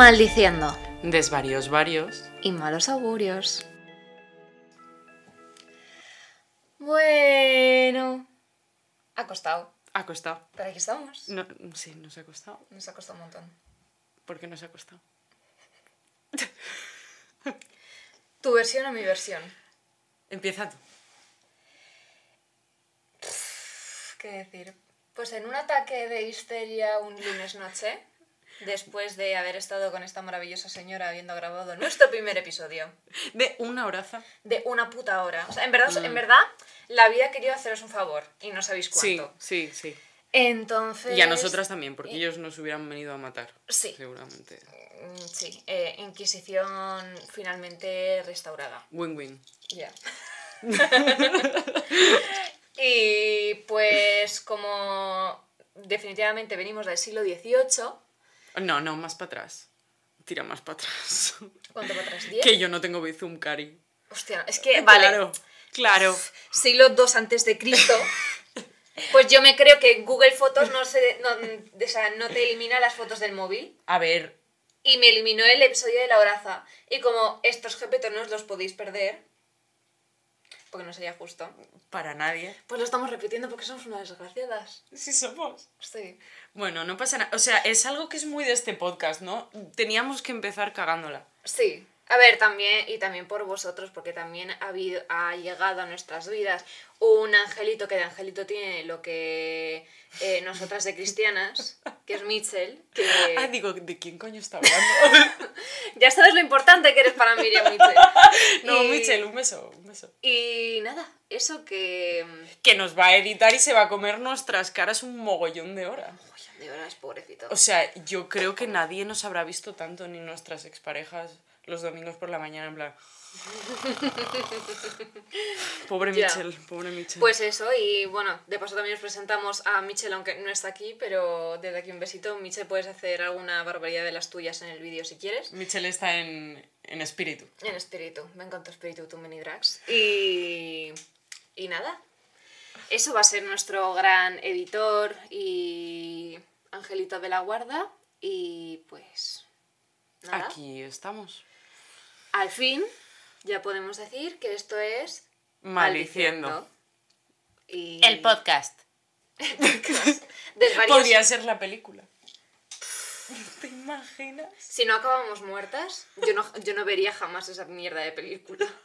Maldiciendo. Desvarios varios. Y malos augurios. Bueno. Ha costado. Ha costado. Pero aquí estamos. No, sí, nos ha costado. Nos ha costado un montón. ¿Por qué nos ha costado? Tu versión o mi versión. Empieza tú. ¿Qué decir? Pues en un ataque de histeria un lunes noche, después de haber estado con esta maravillosa señora habiendo grabado nuestro primer episodio, De una horaza. de una puta hora. O sea, en verdad, en verdad, la vida ha querido haceros un favor y no sabéis Sí, cuánto. sí, sí. Entonces. Y a nosotras también, porque ellos nos hubieran venido a matar. Sí. Seguramente. Mm, Sí, eh, Inquisición finalmente restaurada. Win-win. Ya. y pues como definitivamente venimos del siglo XVIII, No, no, más para atrás. Tira más para atrás. ¿cuánto para atrás? ¿10? que yo no tengo Bizum Cari. Hostia, es que, vale, Claro, claro. siglo II antes de Cristo, pues yo me creo que Google Fotos no, se, no, o sea, no te elimina las fotos del móvil A ver, y me eliminó el episodio de la horaza. Y como estos GPT no os los podéis perder, porque no sería justo, para nadie. pues lo estamos repitiendo porque somos unas desgraciadas. Sí somos. Sí. Bueno, no pasa nada. O sea, es algo que es muy de este podcast, ¿no? Teníamos que empezar cagándola. Sí. A ver, también, y también por vosotros, porque también ha, habido, ha llegado a nuestras vidas un angelito que de angelito tiene lo que eh, nosotras de cristianas, que es Mitchell, que Ah, digo, ¿de quién coño está hablando? ya sabes lo importante que eres para Miriam Mitchell. no, Y- Michel, un beso, un beso. Y nada, eso que... Que nos va a editar y se va a comer nuestras caras un mogollón de horas. Uy, de verdad es pobrecito. O sea, yo creo que nadie nos habrá visto tanto, ni nuestras exparejas, los domingos por la mañana, en plan... Pobre Ya. Michel, pobre Michel. Pues eso, y bueno, de paso también os presentamos a Michelle, aunque no está aquí, pero desde aquí un besito. Michelle, puedes hacer alguna barbaridad de las tuyas en el vídeo si quieres. Michel está en, en espíritu. En espíritu, ven con tu espíritu, tu mini drags. Y. Y nada. Eso va a ser nuestro gran editor y. Angelito de la Guarda. Y pues. Nada. Aquí estamos. Al fin, ya podemos decir que esto es. Maldiciendo. Y. podcast. Desvarios- Podría ser la película. ¿Te imaginas? Si no acabamos muertas, yo no, yo no vería jamás esa mierda de película.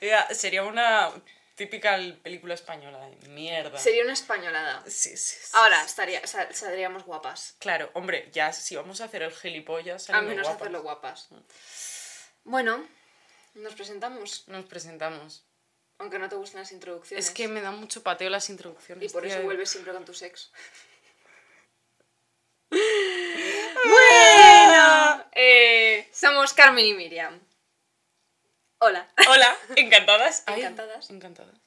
Ya, sería una típica película española de mierda. Sería una españolada. Sí, sí, sí. Ahora estaría, sal- saldríamos guapas. Claro, hombre, ya si vamos a hacer el gilipollas, A salimos menos guapas. hacerlo guapas. Bueno, nos presentamos. Nos presentamos. Aunque no te gusten las introducciones. Es que me dan mucho pateo las introducciones. Y por eso vuelves siempre con tus ex. bueno, eh, somos Carmen y Miriam. Hola. Hola, encantadas. Ay, Encantadas. encantadas.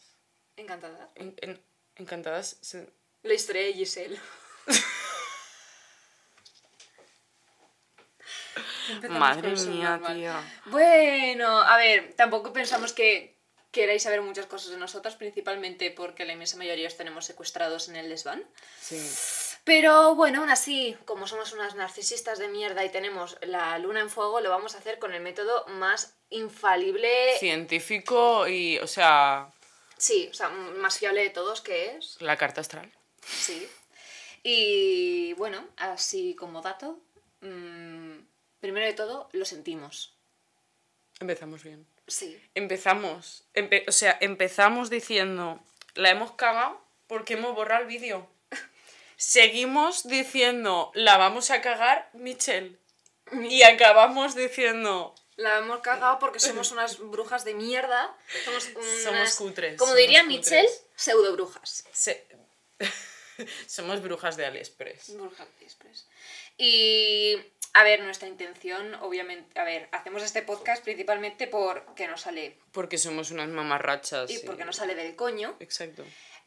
Encantada. En- en- encantadas. se- La historia de Giselle. Madre mía, tía. Bueno, a ver, tampoco pensamos que queráis saber muchas cosas de nosotras, principalmente porque la inmensa mayoría os tenemos secuestrados en el desván. Sí. Pero bueno, aún así, como somos unas narcisistas de mierda y tenemos la luna en fuego, lo vamos a hacer con el método más infalible. Científico y, o sea, Sí, o sea, más fiable de todos que es. la carta astral. Sí. Y bueno, así como dato, mm, primero de todo, lo sentimos. Empezamos bien. Sí. Empezamos, empe- o sea, empezamos diciendo, la hemos cagado porque hemos borrado el vídeo. Seguimos diciendo, la vamos a cagar, Michelle. Y acabamos diciendo, La hemos cagado porque somos unas brujas de mierda. Somos, unas, Somos cutres, Como somos diría cutres. Mitchell, pseudo brujas. se- somos brujas de AliExpress. Brujas de Express. Y a ver, nuestra intención, obviamente, a ver, hacemos este podcast principalmente porque nos sale Porque somos unas mamarrachas. y porque nos sale del coño. Exacto.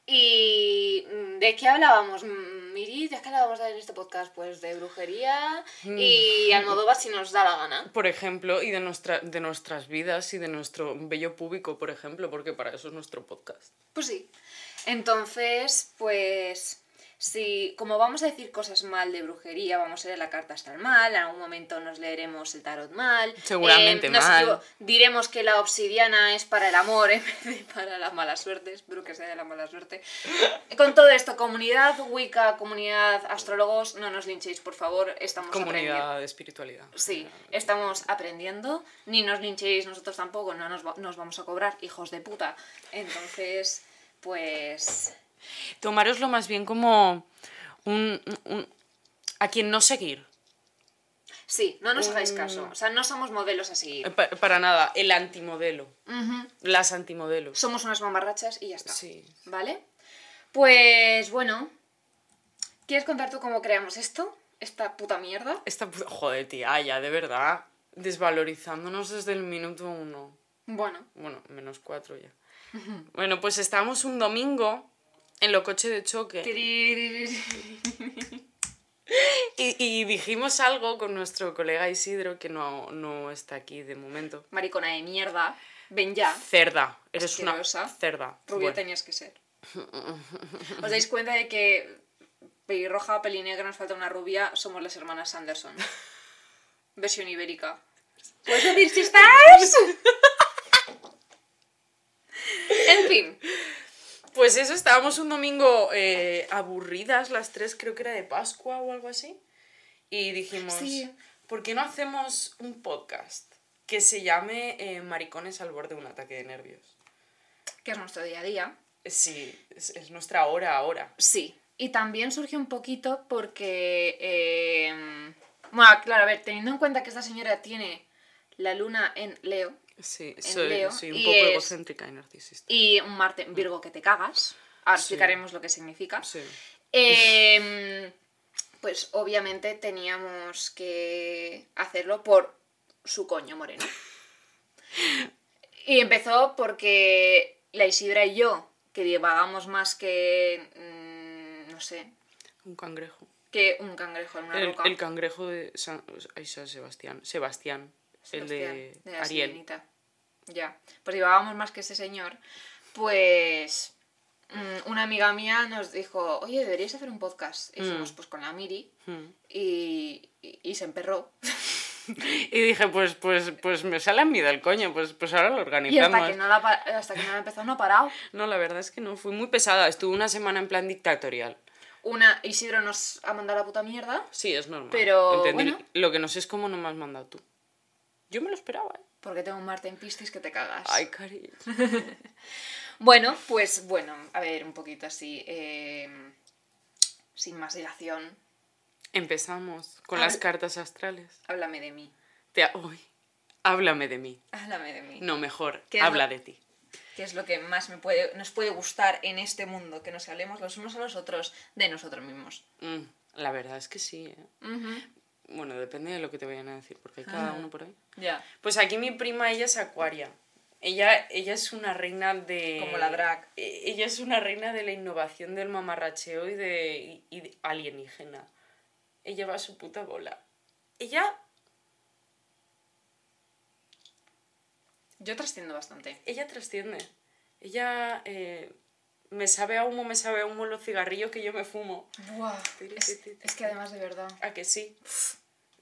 ¿Y mm, de qué hablábamos, Miri? ¿De qué hablábamos en este podcast? Pues de brujería Mm. y Almodóvar si nos da la gana. Por ejemplo, y de, nuestra, de nuestras vidas y de nuestro bello público, por ejemplo, porque para eso es nuestro podcast. Pues sí. Entonces, pues si, como vamos a decir cosas mal de brujería, vamos a leer la carta hasta el mal, en algún momento nos leeremos el tarot mal. Seguramente eh, nos mal. equivo- diremos que la obsidiana es para el amor en vez de para la mala suerte. Espero que sea de la mala suerte. Con todo esto, comunidad Wicca, comunidad astrólogos, no nos linchéis, por favor. Estamos aprendiendo. Comunidad de espiritualidad. Sí, estamos aprendiendo. Ni nos linchéis nosotros tampoco, no nos, va- nos vamos a cobrar, hijos de puta. Entonces, pues. Tomároslo más bien como un, un- a quien no seguir. Sí, no nos hagáis caso. O sea, no somos modelos a Eh, pa- para nada, el antimodelo. Ujú. Las antimodelos. Somos unas mamarrachas y ya está. Sí. ¿Vale? Pues bueno. ¿Quieres contar tú cómo creamos esto? Esta puta mierda. Esta puta... Joder, tía, ya, de verdad. Desvalorizándonos desde el minuto uno. Bueno. Bueno, menos cuatro ya. Bueno, pues estábamos un domingo en lo coche de choque y, y dijimos algo con nuestro colega Isidro, que no, no está aquí de momento. Maricona de mierda. Ven ya. Cerda, eres Asquerosa. una cerda. Rubia Bueno, tenías que ser. ¿Os dais cuenta de que pelirroja, pelinegra, nos falta una rubia? Somos las hermanas Sanderson. Versión ibérica. ¿Puedes decir si estás? en fin. Pues eso, estábamos un domingo eh, aburridas las tres, creo que era de Pascua o algo así. Y dijimos, Sí. ¿por qué no hacemos un podcast que se llame eh, Maricones al borde de un ataque de nervios? Que es nuestro día a día. Sí, es, es nuestra hora ahora. Sí. Y también surgió un poquito porque... eh, Bueno, claro, a ver, teniendo en cuenta que esta señora tiene la luna en Leo Sí, soy, Leo, soy un poco es- egocéntrica y narcisista. y un Marte en Virgo que te cagas. Ahora Sí. explicaremos lo que significa. Sí. Em, pues obviamente teníamos que hacerlo por su coño moreno. Y empezó porque la Isidra y yo, que divagamos más que, mm, no sé, Un cangrejo. que un cangrejo en una El, roca. el cangrejo de San, ay, San Sebastián. Sebastián. El de, Sebastián, la Ariel. sirenita. Ya, pues divagábamos más que ese señor. Pues mm, una amiga mía nos dijo, oye, deberías hacer un podcast. Y Mm. fuimos pues con la Miri Hmm. y, y, y se emperró. Y dije, pues, pues, pues me sale a mí del coño, pues, pues ahora lo Y organizamos. hasta que no la, hasta que no la empezó no ha parado. No, la verdad es que no, fui muy pesada. Estuve una semana en plan dictatorial. Una, Isidro nos ha mandado la puta mierda. Sí, es normal. Pero, Entendí. bueno. Lo que no sé es cómo no me has mandado tú. Yo me lo esperaba, ¿eh? Porque tengo un Marte en Piscis que te cagas. Ay, cariño. Bueno, pues bueno, a ver, un poquito así. eh, sin más dilación, Empezamos con las cartas astrales. háblame de mí. Te... Uy, háblame de mí. Háblame de mí. No, mejor, ¿Qué habla lo- de ti. que es lo que más me puede, nos puede gustar en este mundo, que nos hablemos los unos a los otros de nosotros mismos. Mm, la verdad es que sí, ¿eh? Bueno, depende de lo que te vayan a decir, porque hay cada uno por ahí. Ya. Pues aquí mi prima, ella es acuaria. Ella, ella es una reina de... Como la drag. E- Ella es una reina de la innovación del mamarracheo y de, y- y de alienígena. Ella va a su puta bola. Ella, Yo trasciendo bastante. ella trasciende. Ella eh, me sabe a humo, me sabe a humo los cigarrillos que yo me fumo. Buah, es, es que además de verdad. ¿A que sí?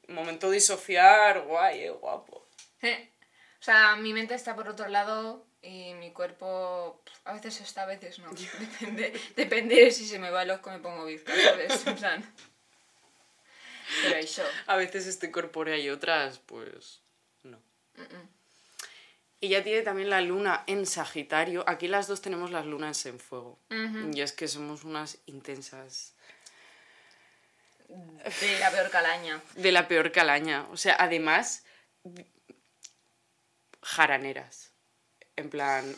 Momento disociar, guay, eh, guapo. O sea, mi mente está por otro lado y mi cuerpo a veces está, a veces no. Depende, depende de si se me va el ojo me pongo bizca, ¿sabes? En plan. Pero eso. A veces estoy corpórea y otras, pues, no. Ella tiene también la luna en Sagitario. Aquí las dos tenemos las lunas en fuego. Y es que somos unas intensas. De la peor calaña. De la peor calaña. O sea, además, jaraneras. En plan,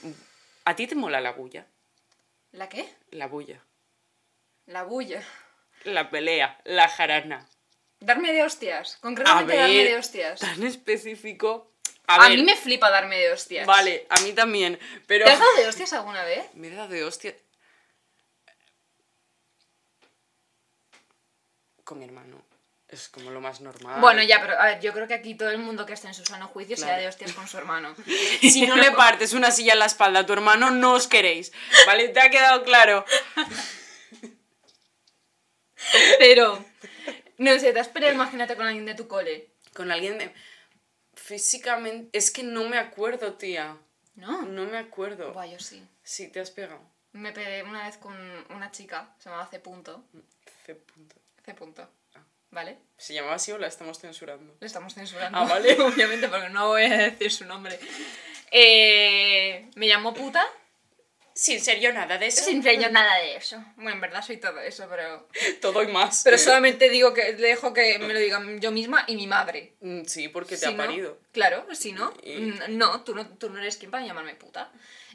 ¿a ti te mola la bulla? ¿La qué? La bulla. La bulla. La pelea, la jarana. Darme de hostias. A Concretamente darme de hostias. tan específico. A, A, ver, mí me flipa darme de hostias. Vale, a mí también. Pero. ¿Te has dado de hostias alguna vez? Me he dado de hostia. Con mi hermano. Es como lo más normal. Bueno, ya, pero a ver, yo creo que aquí todo el mundo que esté en su sano juicio se da Claro. de hostias con su hermano. Si no le partes una silla en la espalda a tu hermano, no os queréis. ¿Vale? ¿Te ha quedado claro? Pero, no sé, te has peleado, imagínate con alguien de tu cole. Con alguien de... Físicamente... Es que no me acuerdo, tía. ¿No? No me acuerdo. Buah, yo sí. Sí, te has pegado. Me peleé una vez con una chica, se llamaba C. Punto. C. punto. C. Punto. ¿Vale? ¿Se llamaba así o la estamos censurando? Le estamos censurando. Ah, vale. Obviamente, porque no voy a decir su nombre. Eh, me llamó puta. Sin ser yo nada de eso. Sin ser yo nada de eso. Bueno, en verdad soy todo eso, pero. Todo y más. Pero solamente digo que dejo que me lo digan yo misma y mi madre. Mm, Sí, porque te Si ha no- parido. claro, si no, Y- mm, no tú, no, tú no eres quien para llamarme puta.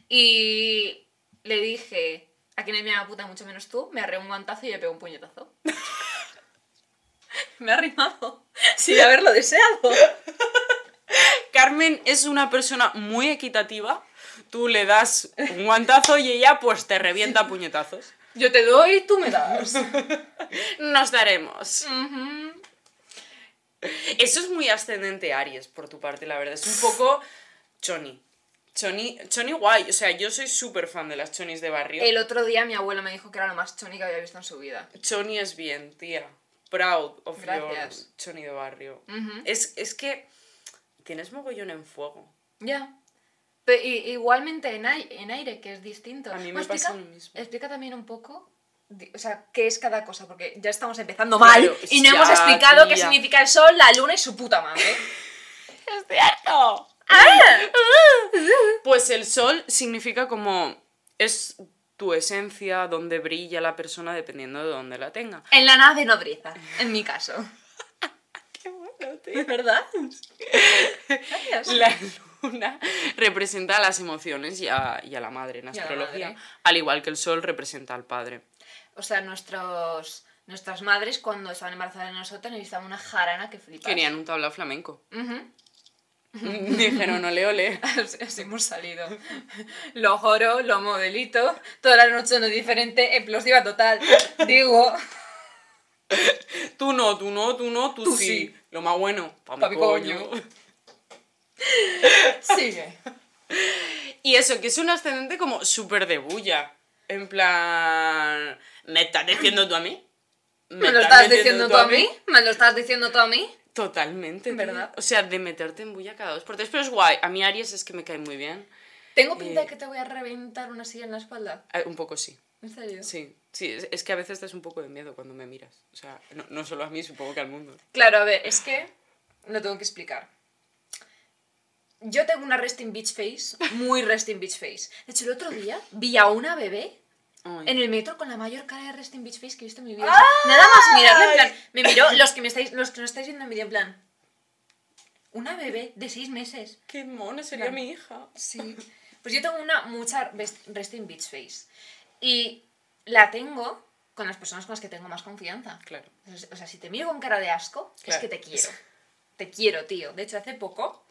Y le dije, a quien me llama puta, mucho menos tú, me arreó un guantazo y le pegó un puñetazo. me ha rimado, sin haberlo deseado. Carmen es una persona muy equitativa. Tú le das un guantazo y ella pues te revienta a puñetazos. Yo te doy, tú me das. Nos daremos. Eso es muy ascendente Aries por tu parte, la verdad. Es un poco choni. Choni, choni guay. O sea, yo soy súper fan de las chonis de barrio. El otro día mi abuela me dijo que era lo más choni que había visto en su vida. Choni es bien, tía. Proud of Gracias. your choni de barrio. Es, es que tienes mogollón en fuego. Ya. Pe- i- igualmente en, ai- en aire, que es distinto. A mí me pasa explica- lo mismo. Explica también un poco, o sea, qué es cada cosa, porque ya estamos empezando Claro, mal y no hemos explicado qué significa el sol, la luna y su puta madre. ¡Es cierto! Pues el sol significa como es tu esencia, donde brilla la persona dependiendo de dónde la tenga. en la nave nodriza, en mi caso. Qué bueno, ¿Es verdad? Gracias. La luna representa las emociones y a, y a la madre en a astrología, madre. al igual que el sol representa al padre. O sea, nuestros, nuestras madres cuando estaban embarazadas de nosotros necesitaban una jarana que flipas. Querían un tablao flamenco. Ujú. Dijeron, ole, ole. Así, así hemos salido. Lo joro, lo modelito, toda la noche no diferente, explosiva total. Digo, Tú no, tú no, tú no, tú, Tú sí. sí. Lo más bueno, pa' mi Pa' mi coño. coño. Sigue. Y eso, que es un ascendente como súper de bulla. En plan... ¿Me estás diciendo tú a mí? ¿Me lo estás diciendo tú a mí? ¿Me lo estás diciendo tú a mí? Totalmente, ¿Verdad? ¿verdad? O sea, de meterte en bulla cada dos por tres. Pero es guay. A mí Aries es que me cae muy bien. ¿Tengo pinta Eh. de que te voy a reventar una silla en la espalda? Ah, Un poco sí. ¿En serio? Sí, sí. Es, es que a veces das un poco de miedo cuando me miras. O sea, no, no solo a mí, supongo que al mundo. Claro, a ver, es que lo tengo que explicar. Yo tengo una resting beach face, muy resting beach face. De hecho, el otro día vi a una bebé Ay. en el metro con la mayor cara de resting beach face que he visto en mi vida. O sea, nada más mirarla, en plan, me miró, los que me estáis, los que no estáis viendo en vídeo, en plan, una bebé de seis meses. Qué mono sería mi hija. Sí. Pues yo tengo una mucha resting beach face. Y la tengo con las personas con las que tengo más confianza. Claro. O sea, si te miro con cara de asco, es que te quiero. Te quiero, tío. De hecho, hace poco.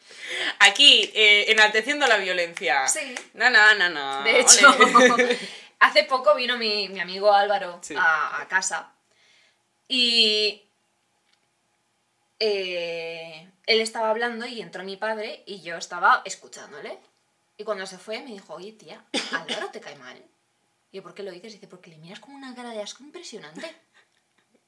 Aquí, eh, enalteciendo la violencia. Sí. Na, na, na, na. De hecho, hace poco vino mi, mi amigo Álvaro Sí. a, a casa. Y. eh, él estaba hablando y entró mi padre y yo estaba escuchándole. Y cuando se fue me dijo, oye tía, Álvaro te cae mal. Y yo, ¿por qué lo dices? Dice, porque le miras con una cara de asco impresionante.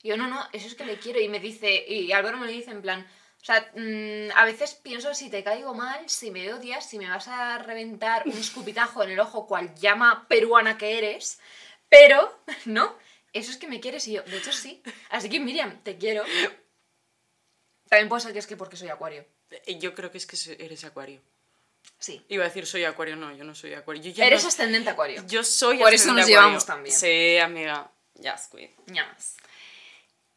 Y yo, no, no, eso es que le quiero. Y me dice, y Álvaro me lo dice en plan, o sea, mm, a veces pienso si te caigo mal, si me odias, si me vas a reventar un escupitajo en el ojo, cual llama peruana que eres. Pero, no, eso es que me quieres y yo, de hecho sí. Así que Miriam, te quiero. También puede ser que es que porque soy acuario. Eh, Yo creo que es que eres acuario. Sí. Iba a decir soy acuario, no, yo no soy acuario. Yo ya Eres no- ascendente acuario. Yo soy Por eso nos acuario. llevamos tan bien. Sí, amiga. Ya, squid. Ñamas.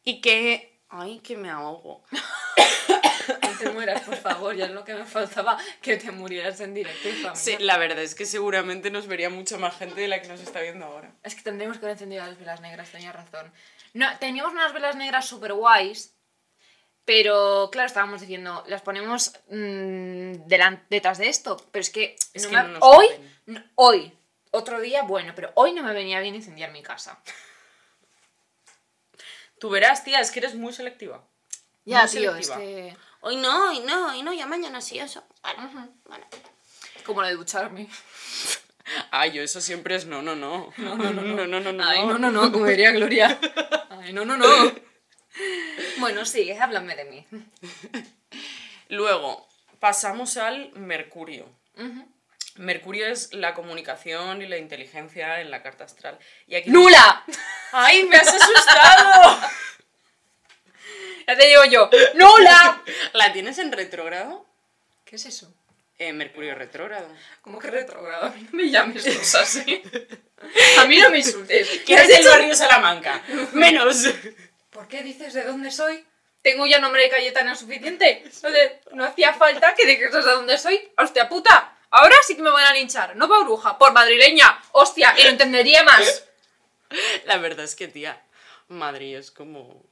Y que... Ay, que me ahogo. Te mueras, por favor, ya es lo que me faltaba, que te murieras en directo, hija Sí, mía. la verdad es que seguramente nos vería mucha más gente de la que nos está viendo ahora. Es que tendríamos que haber encendido las velas negras, tenía razón. No, teníamos unas velas negras super guays, pero claro, estábamos diciendo, las ponemos mm, delan- detrás de esto, pero es que, Es no que me- no nos hoy, no, hoy, otro día, bueno, pero hoy no me venía bien incendiar mi casa. Tú verás, tía, es que eres muy selectiva. Ya, Muy tío, es selectiva. que... Hoy no, hoy no, hoy no, ya mañana sí eso. Bueno, bueno. Como lo de ducharme. Ay, yo eso siempre es no, no, no. No, no, no, no, no, no. Ay, no, no, no, como diría Gloria. Ay, no, no, no. bueno, sigue, háblame de mí. Luego, pasamos al Mercurio. Mercurio es la comunicación y la inteligencia en la carta astral. Y aquí... ¡Nula! ¡Ay, me has asustado! Ya te digo yo, ¡nula! ¿La tienes en retrógrado? ¿Qué es eso? Eh, Mercurio retrógrado. ¿Cómo que retrogrado? A mí no me llames cosas así. A mí no me insultes. ¿Qué es del barrio Salamanca? Menos. ¿Por qué dices de dónde soy? Tengo ya nombre de Cayetana suficiente. No, de- no hacía falta que digas de dónde soy. ¡Hostia puta! Ahora sí que me van a linchar. No por bruja, por madrileña. ¡Hostia! Y lo entendería más. La verdad es que, tía, Madrid es como...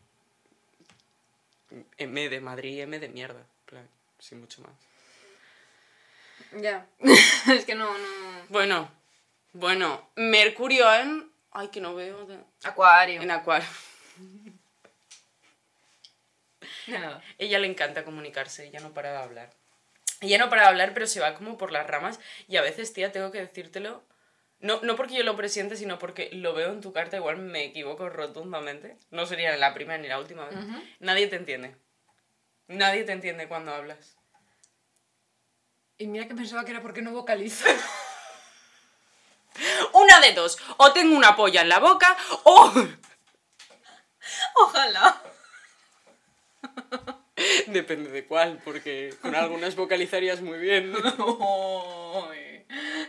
M de Madrid, M de mierda. en plan, Sin mucho más. Ya. es que no, no. Bueno, bueno, Mercurio en... Ay, que no veo. de- Acuario. En Acuario. Nada. Ella le encanta comunicarse, ella no para de hablar. Ella no para de hablar, pero se va como por las ramas y a veces, tía, tengo que decírtelo. No, no porque yo lo presiente, sino porque lo veo en tu carta, igual me equivoco rotundamente. No sería la primera ni la última vez. Nadie te entiende. Nadie te entiende cuando hablas. Y mira que pensaba que era porque no vocalizo. Una de dos. O tengo una polla en la boca o... Ojalá. Depende de cuál, porque con algunas vocalizarías muy bien.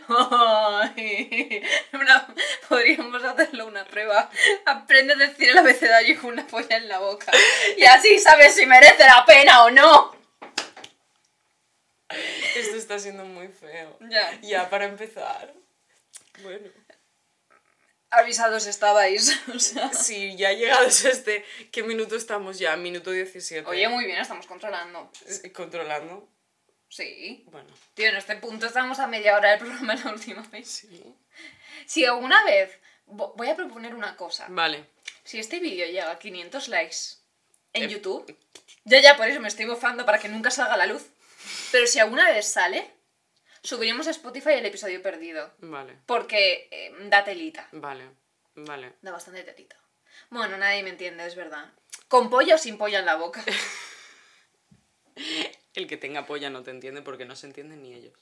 Ay, ay. Una- podríamos hacerlo una prueba. Aprende a decir el abecedario con una polla en la boca. Y así sabes si merece la pena o no. Esto está siendo muy feo. Ya. Ya, para empezar. Bueno. Avisados estabais. O sea. Sí, ya llegados a este... ¿Qué minuto estamos ya? Minuto 17. Oye, muy bien, estamos controlando. Controlando. Sí. Bueno, Tío, en este punto estamos a media hora del programa la última vez. sí. Si alguna vez. vo- Voy a proponer una cosa. Vale. Si este vídeo llega a 500 likes en Eh. YouTube, yo ya por eso me estoy bofando para que nunca salga a la luz. Pero si alguna vez sale, subiremos a Spotify el episodio perdido. Vale. Porque eh, da telita. Vale. Vale. Da bastante telita. Bueno, nadie me entiende, es verdad. ¿Con polla o sin polla en la boca? El que tenga polla no te entiende porque no se entienden ni ellos.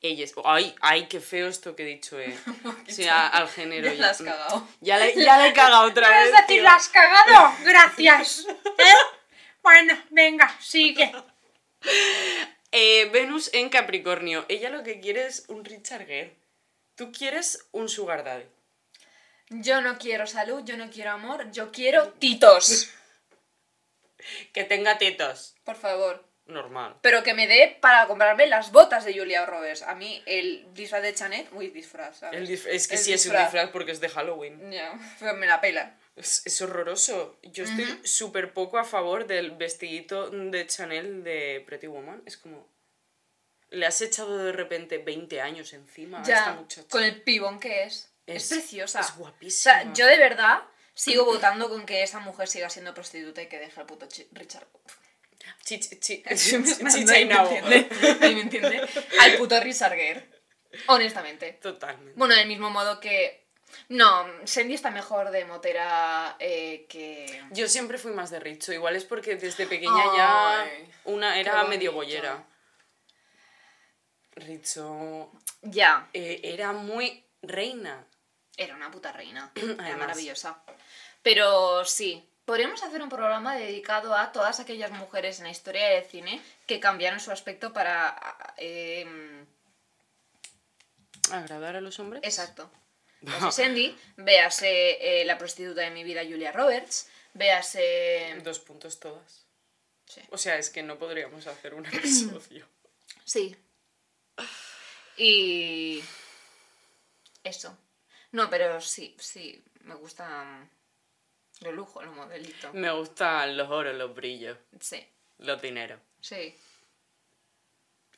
Ellos. Ay, ay, qué feo esto que he dicho, eh. Sí, a- al género. Ya la has cagado. Ya le, ya le he cagado otra vez. ¿Puedes decir la has cagado? Gracias. ¿Eh? Bueno, venga, sigue. Eh, Venus en Capricornio. Ella lo que quiere es un Richard Gere. Tú quieres un Sugar Daddy. Yo no quiero salud, yo no quiero amor, yo quiero titos. Que tenga tetas. Por favor. Normal. Pero que me dé para comprarme las botas de Julia Roberts. A mí el disfraz de Chanet, uy, disfraz, ¿sabes? El dif- es que El sí es un disfraz. porque es de Halloween. Ya, pues me la pela. Es, es horroroso. Yo estoy súper poco a favor del vestidito de Chanel de Pretty Woman. Es como... Le has echado de repente 20 años encima a esta Ya, muchacha. con el pibón que es. Es, Es- preciosa. es O guapísima. sea, yo de verdad sigo votando con que esa mujer siga siendo prostituta y que deje al puto Richard. Chicha, chi- y me nabo. me entiende. Al puto Richard Gere. Honestamente. Totalmente. Bueno, del mismo modo que. No, Sandy está mejor de motera eh, que. Yo siempre fui más de Richo. Igual es porque desde pequeña ya una era medio bollera. Richo Ya, eh, era muy reina. era una puta reina. Era maravillosa. Pero sí, podríamos hacer un programa dedicado a todas aquellas mujeres en la historia del cine que cambiaron su aspecto para. em, ¿Agradar a los hombres? exacto. Véase Sandy, véase eh, la prostituta de mi vida, Julia Roberts, véase. Dos puntos todas. Sí. O sea, es que no podríamos hacer un episodio. Sí. Y. Eso. No, pero sí, sí, me gusta mm, lo lujo, lo modelito. Me gustan los oros, los brillos, Sí, los dineros. sí.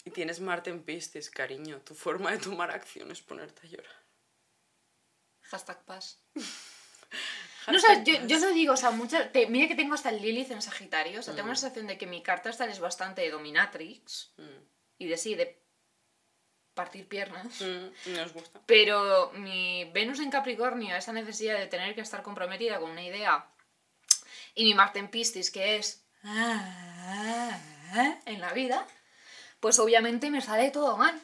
Y tienes Marte en Piscis, cariño. Tu forma de tomar acción es ponerte a llorar. Hashtag paz. No, o sea, yo, yo lo digo, o sea, muchas, te- mira que tengo hasta el Lilith en Sagitario, o sea, tengo la sensación de que mi carta astral es bastante de dominatrix Mm. y de sí, de partir piernas. Mm, nos gusta. Pero mi Venus en Capricornio, esa necesidad de tener que estar comprometida con una idea y mi Marte en Piscis, que es en la vida, pues obviamente me sale todo mal.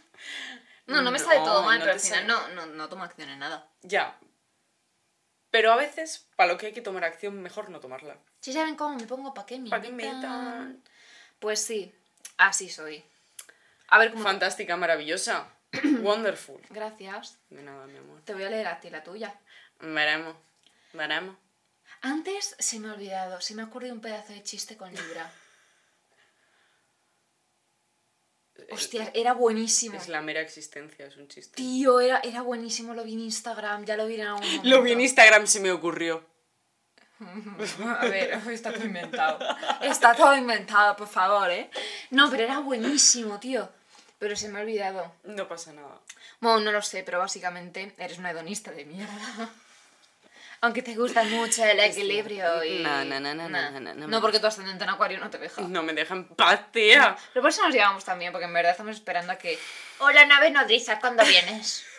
No, no me sale todo mal, no pero al final no, no, no tomo acción en nada. Ya. Pero a veces, para lo que hay que tomar acción, mejor no tomarla. Si saben cómo me pongo, ¿para qué me ¿Para qué? Pues sí, así soy. A ver cómo... Fantástica, maravillosa. Wonderful. Gracias. De nada, mi amor. Te voy a leer a ti la tuya. Veremos. Veremos. Antes se me ha olvidado, se me ha ocurrido un pedazo de chiste con Libra. Hostia, era buenísimo. Es la mera existencia, es un chiste. Tío, era, era buenísimo, lo vi en Instagram, ya lo vi en algún momento. Lo vi en Instagram, se me ocurrió. A ver, está todo inventado. Está todo inventado, por favor, ¿eh? No, pero era buenísimo, tío. Pero se me ha olvidado. No pasa nada. Bueno, no lo sé, pero básicamente eres una hedonista de mierda. Aunque te gusta mucho el equilibrio y... No, no, no, no, no, no, no, porque tu ascendente en acuario no te deja. No me dejan en paz, tía. Pero por eso nos llevamos también, porque en verdad estamos esperando a que... Hola, nave nodriza, ¿cuándo vienes?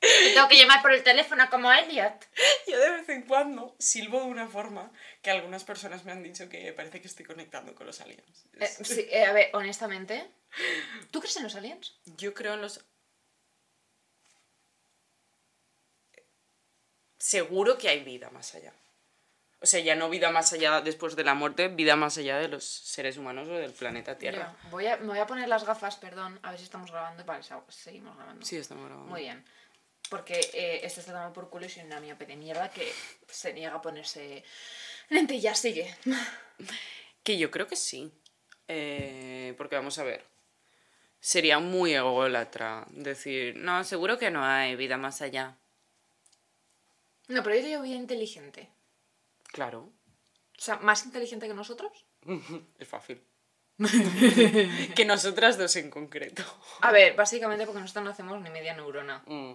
Te tengo que llamar por el teléfono como Elliot. Yo de vez en cuando silbo de una forma que algunas personas me han dicho que parece que estoy conectando con los aliens. Eh, sí, eh, a ver, honestamente... ¿Tú crees en los aliens? Yo creo en los... Seguro que hay vida más allá. O sea, ya no vida más allá después de la muerte, vida más allá de los seres humanos o del planeta Tierra. Ya, Voy a, me voy a poner las gafas, perdón, a ver si estamos grabando. Vale, seguimos grabando. Sí, estamos grabando. Muy bien. Porque eh, este está dando por culo y soy una miope de mierda que se niega a ponerse lentillas. Sigue. Que yo creo que sí. Eh, porque vamos a ver. Sería muy ególatra decir, no, seguro que no hay vida más allá. No, pero yo digo bien inteligente. Claro, O sea, más inteligente que nosotros. es fácil. que nosotras dos en concreto. A ver, básicamente porque nosotros no hacemos ni media neurona. Mm.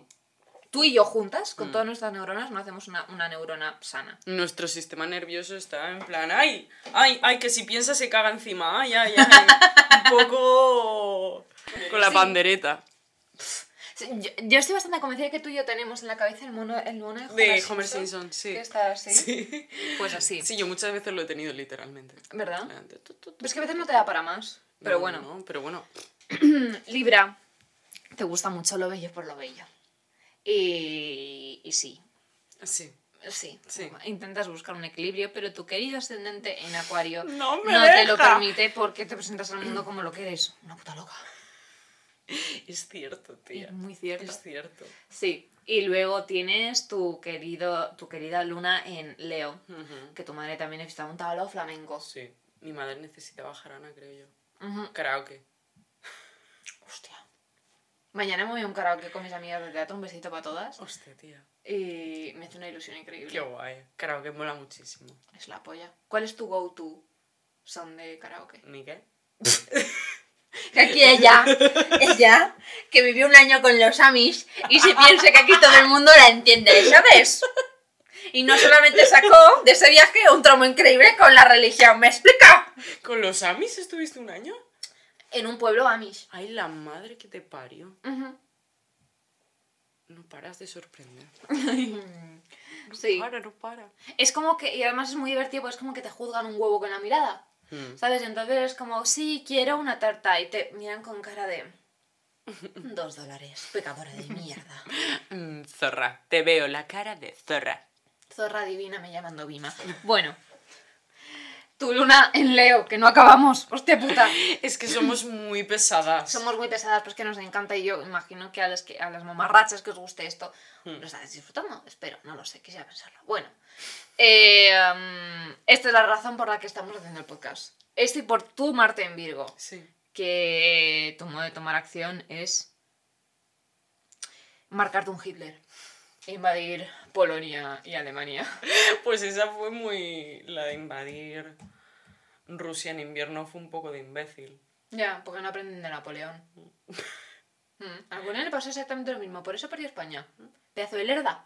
Tú y yo juntas, con todas nuestras neuronas, no hacemos una, una neurona sana. Nuestro sistema nervioso está en plan, ay, ay, ay, que si piensa se caga encima, ay, ay, ay. Un poco con la Sí. pandereta Yo, yo estoy bastante convencida de que tú y yo tenemos en la cabeza el mono, el mono de Homer, de Homer Simpson, sí. Que está así. Sí. Pues así. Sí, yo muchas veces lo he tenido literalmente. ¿Verdad? Pero es que a veces no te da para más. Pero No, bueno. no, pero bueno. Libra, te gusta mucho lo bello por lo bello. Y, y sí, Sí. sí, Sí. Intentas buscar un equilibrio, pero tu querido ascendente en Acuario No te lo permite porque te presentas al mundo como lo que eres. Una puta loca. Es cierto, tía. Es muy cierto. Es cierto. Sí. Y luego tienes tu querido, tu querida luna en Leo, que tu madre también necesita un tablo flamenco. Sí. Mi madre necesitaba jarana, creo yo. Ujú. Karaoke. Hostia. Mañana me voy a un karaoke con mis amigas de teatro, un besito para todas. Hostia, tía. Y me hace una ilusión increíble. Qué guay. Karaoke mola muchísimo. Es la polla. ¿Cuál es tu go-to son de karaoke? ¿Ni qué? Que aquí ella, ella, que vivió un año con los Amis y se piensa que aquí todo el mundo la entiende, ¿sabes? Y no solamente sacó de ese viaje un tramo increíble con la religión, ¿me explica? ¿Con los Amis estuviste un año? En un pueblo Amish. Ay, la madre que te parió. No paras de sorprender. Sí. Para, no para. Es como que, y además es muy divertido, porque es como que te juzgan un huevo con la mirada. Mm. ¿Sabes? Entonces es como, sí, quiero una tarta. Y te miran con cara de. Dos dólares, pecadora de mierda. Mm, zorra. Te veo la cara de zorra. Zorra divina me llamando Bima. Bueno. Tu luna en Leo, que no acabamos. Hostia puta. Es que somos muy pesadas. Somos muy pesadas, pero es que nos encanta y yo imagino que a las, que, a las mamarrachas que os guste esto, Hmm. lo estáis disfrutando. Espero, no lo sé, quisiera pensarlo. Bueno, eh, um, esta es la razón por la que estamos haciendo el podcast. Esto y por tu Marte en Virgo, Sí. que tu modo de tomar acción es marcarte un Hitler, invadir Polonia y Alemania. Pues esa fue muy. La de invadir Rusia en invierno fue un poco de imbécil. Ya, porque no aprenden de Napoleón. Mm, A Napoleón le pasó exactamente lo mismo, por eso perdió España. Pedazo de lerda.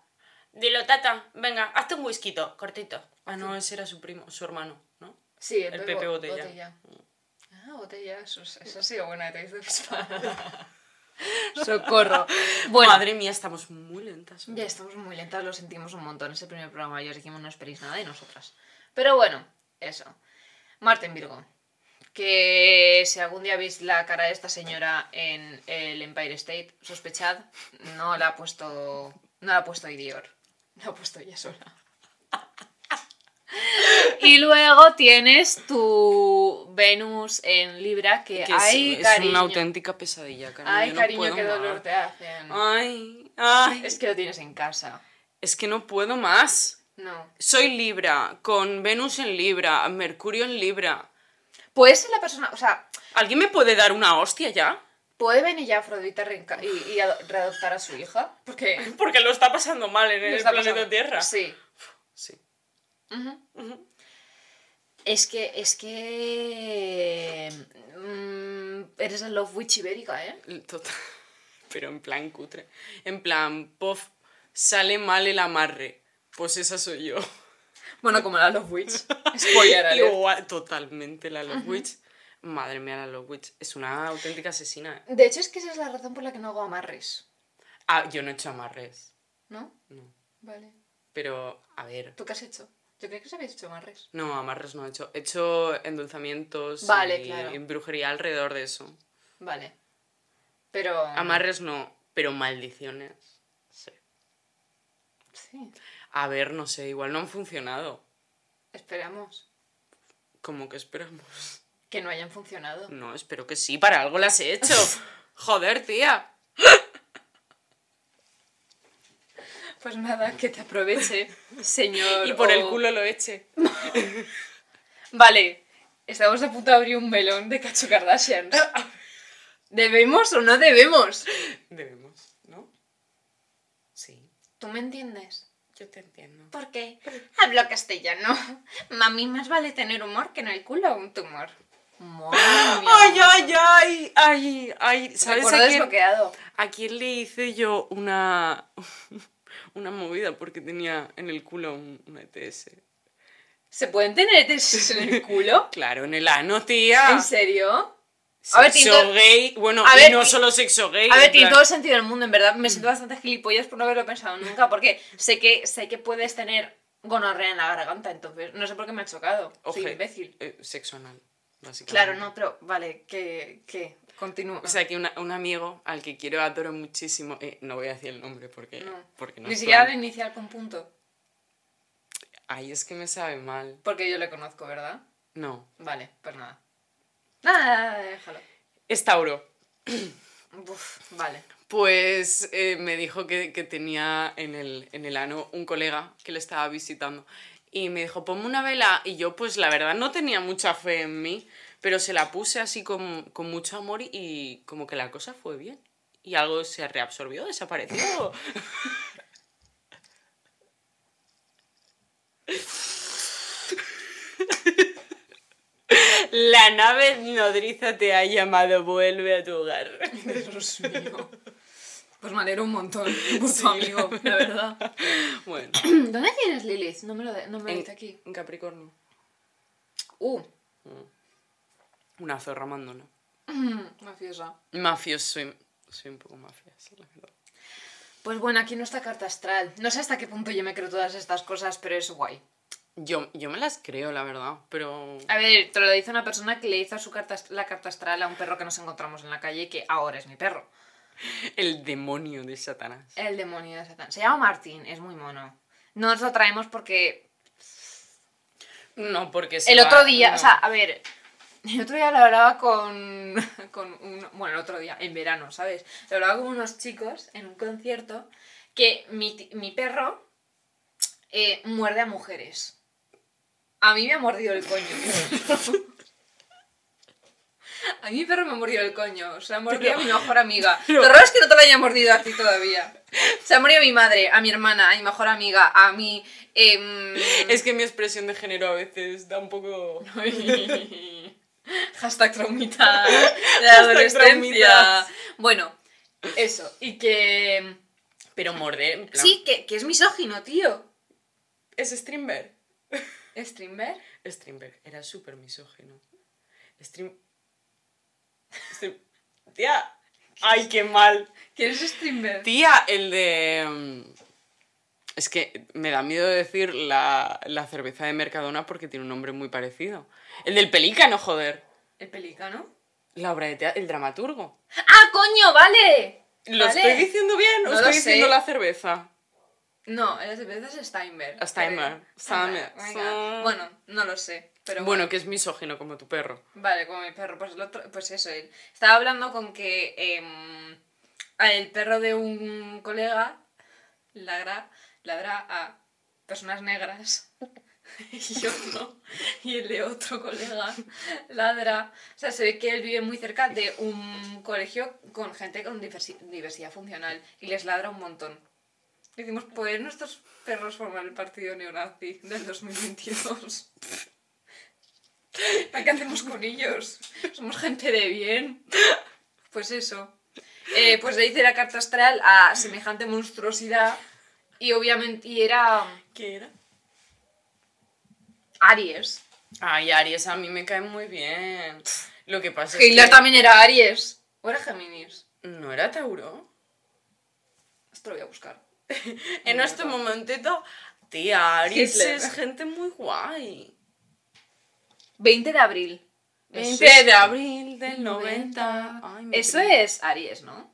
Dilo, tata, venga, hazte un whisky, cortito. Ah, no, ese era su primo, su hermano, ¿no? Sí, El Pepe Botella. Ah, botella, eso, es- eso ha sido buena de Socorro. Bueno, Madre mía, estamos muy lentas. hoy. ya estamos muy lentas, lo sentimos un montón. Es el primer programa, ya os dijimos no esperéis nada de nosotras. Pero bueno, eso. Martin Virgo. Que si algún día veis la cara de esta señora en el Empire State, sospechad, no la ha puesto. No la ha puesto Idior. La ha puesto ella sola. Y luego tienes tu Venus en Libra, que, Que hay es, una auténtica pesadilla, cariño. Ay, no cariño, qué dolor más. te hacen. Ay, ay. Es que lo tienes en casa. Es que no puedo más. No. Soy Libra, con Venus en Libra, Mercurio en Libra. Puede ser la persona, o sea, ¿Alguien me puede dar una hostia ya? puede venir ya Afrodita y, y ado- readoptar a su hija. Porque Porque lo está pasando mal en el planeta pasando- Tierra. Sí. Sí. Es que, es que. mm, eres la Love Witch ibérica, ¿eh? Total. Pero en plan cutre. En plan, pof, sale mal el amarre. Pues esa soy yo. Bueno, como la Love Witch. Spoiler. Igual, totalmente la Love Witch. Madre mía, la Love Witch. Es una auténtica asesina. ¿eh? De hecho, es que esa es la razón por la que no hago amarres. Ah, yo no he hecho amarres. ¿No? No. Vale. Pero, a ver. ¿Tú qué has hecho? Yo creo que se habéis hecho amarres. No, amarres no he hecho. He hecho endulzamientos Vale, y claro. brujería alrededor de eso. Vale. Pero. Amarres no, pero maldiciones. Sí. Sí. A ver, no sé, igual no han funcionado. Esperamos Como que esperamos. que no hayan funcionado. No, espero que sí, para algo las he hecho. Joder, tía. Pues nada, que te aproveche, señor. Y por el culo lo eche. Vale, estamos a punto de abrir un melón de Cacho Kardashian. ¿Debemos o no debemos? Debemos, ¿no? Sí, ¿Tú me entiendes? yo te entiendo. ¿Por qué? Hablo castellano. Mami, más vale tener humor que en el culo un tumor. ¡Ay, ay, ay! ¡Ay, ay! ¿Sabes a quién, desbloqueado. a quién le hice yo una, una movida? Porque tenía en el culo un, ETS. ¿Se pueden tener ETS en el culo? Claro, en el ano, tía. ¿En serio? A ver, Sexo gay. Bueno, A y ver, no solo sexo gay. A ver, en tiene plan- todo el sentido del mundo, en verdad. Me siento bastante gilipollas por no haberlo pensado nunca, porque sé que, sé que puedes tener gonorrea en la garganta, entonces no sé por qué me ha chocado. Soy imbécil. eh, sexo anal, básicamente. Claro, no, pero vale, que continúa. O sea, que una- un amigo al que quiero adoro muchísimo, eh, no voy a decir el nombre porque no. porque no Ni siquiera plan- inicial con punto, Ay, es que me sabe mal. porque yo le conozco, ¿verdad? No. Vale, pues nada. Nada, déjalo. Es Tauro. Uf, vale. Pues eh, me dijo que, que tenía en el, en el ano un colega que le estaba visitando. Y me dijo, ponme una vela. Y yo, pues la verdad, no tenía mucha fe en mí, pero se la puse así con, con mucho amor y, y como que la cosa fue bien. Y algo se reabsorbió, desapareció. La nave nodriza te ha llamado, vuelve a tu hogar. Dios mío. Pues me alegro un montón por tu amigo, la verdad. Bueno, ¿Dónde tienes Lilith? No me lo, de- no me lo en, dice aquí. en Capricornio. Uh, Una zorra mandona. mafiosa. Mafioso, soy, soy un poco mafiosa, la verdad. Pues bueno, aquí nuestra carta astral. No sé hasta qué punto yo me creo todas estas cosas, pero es guay. Yo, yo me las creo, la verdad, pero... A ver, te lo dice una persona que le hizo su carta, la carta astral a un perro que nos encontramos en la calle y que ahora es mi perro. El demonio de Satanás. El demonio de Satán. Se llama Martín, es muy mono. No nos lo traemos porque No, porque se el va- otro día, no. o sea, a ver, el otro día lo hablaba con, con un, bueno, el otro día, en verano, ¿sabes? Lo hablaba con unos chicos en un concierto que mi, mi perro eh, muerde a mujeres. A mí me ha mordido el coño. A mí mi perro me ha mordido el coño. Se ha mordido a mi mejor amiga. Lo raro es que no te lo haya mordido a ti todavía. Se ha mordido a mi madre, a mi hermana, a mi mejor amiga, a mi... em, Es que mi expresión de género a veces da un poco... Hashtag traumita de adolescencia. Bueno, eso. Y que... Pero morder, en plan... Sí, que, que es misógino, tío. Es Strindberg. ¿Strindberg? Strindberg era súper misógino. Strim- Tía. Ay, qué mal. ¿Quién es Strindberg? Tía, el de... mm, Es que me da miedo decir la, la cerveza de Mercadona porque tiene un nombre muy parecido. El del pelícano, joder. ¿El pelícano? La obra de teatro, el dramaturgo. ¡Ah, coño! ¡Vale! ¿Lo Vale. estoy diciendo bien o No lo estoy sé. diciendo la cerveza? No, el cerveza es Steinberg. Steinberg. Steinberg. Bueno, no lo sé. Pero Bueno, que es misógino como tu perro. Vale, como mi perro, pues el otro, pues eso, él. Estaba hablando con que em, el perro de un colega ladra, ladra a personas negras y otro, y el de otro colega ladra. O sea, se ve que él vive muy cerca de un colegio con gente con diversi- diversidad funcional y les ladra un montón. Decimos, pues nuestros perros forman el partido neonazi del 2022. ¿Para qué hacemos con ellos? Somos gente de bien. Pues eso. Eh, pues le hice la carta astral a semejante monstruosidad y obviamente y era ¿Qué era? Aries. Ay, Aries a mí me cae muy bien. Lo que pasa es que... también era Aries. ¿O era Géminis? ¿No era Tauro? Esto lo voy a buscar. En No, este no. momentito, tía, Aries Hitler. es gente muy guay. 20 de abril. Eso 20 es- de abril del 90. Ay, mi Eso es Aries, ¿no?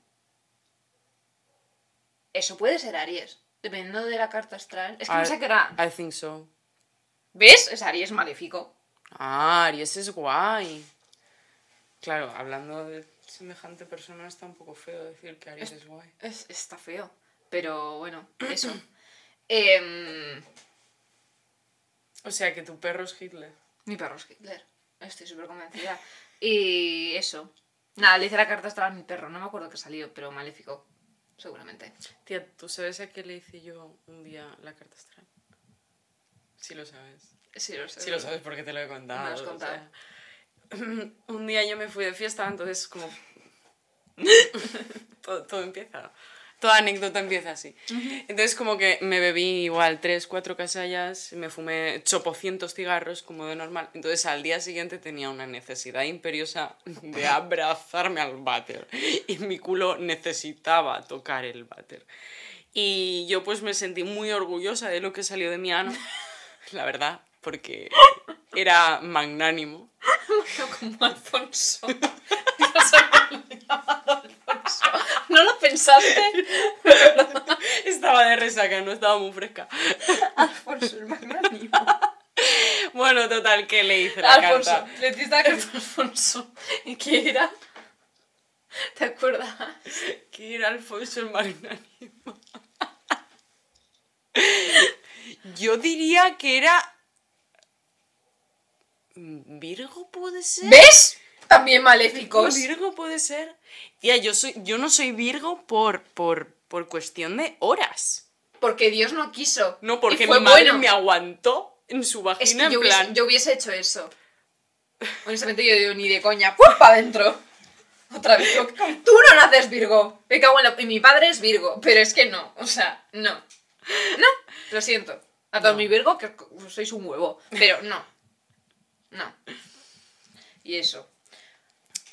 Eso puede ser Aries. Dependiendo de la carta astral. Es que no sé qué era. I think so. ¿Ves? Es Aries maléfico. Ah, Aries es guay. Claro, hablando de semejante persona está un poco feo decir que Aries es guay. Es- está feo. Pero bueno, eso. Em, O sea que tu perro es Hitler. mi perro es Hitler. Estoy súper convencida. Y eso. Nada, le hice la carta astral a mi perro. No me acuerdo qué salió, pero maléfico. Seguramente. Tía, ¿tú sabes a qué le hice yo un día la carta astral? Sí lo sabes. Sí, lo sé. Sí lo sabes porque te lo he contado. Me lo has o contado. sea. un día yo me fui de fiesta, entonces como... todo, todo empieza. Toda anécdota empieza así. Entonces como que me bebí igual tres, cuatro casallas, me fumé chopocientos cigarros como de normal. Entonces al día siguiente tenía una necesidad imperiosa de abrazarme al váter. Y mi culo necesitaba tocar el váter. Y yo pues me sentí muy orgullosa de lo que salió de mi ano, la verdad, porque era magnánimo. Como Alfonso. No sé cómo le llamado Alfonso. ¿No lo pensaste? Estaba de resaca, no estaba muy fresca. Alfonso, el magnánimo. Bueno, total, que le hice la Alfonso. carta. Le hiciste la carta a Alfonso. ¿Y qué era? ¿Te acuerdas? Que era Alfonso el magnánimo. Yo diría que era... ¿Virgo puede ser? ¿Ves? También maléficos. Virgo puede ser. Tía, yo, soy, yo no soy Virgo por, por, por cuestión de horas. Porque Dios no quiso. No, porque mi madre bueno. me aguantó en su vagina Es que en yo plan... hubiese, yo hubiese hecho eso. Honestamente, yo digo ni de coña. ¡Pum! para adentro! Otra vez. Tú no naces Virgo. Me cago en la... Y mi padre es Virgo. Pero es que no. O sea, no. No. Lo siento. A todos No. mi Virgo, que sois un huevo. Pero no. No. Y eso.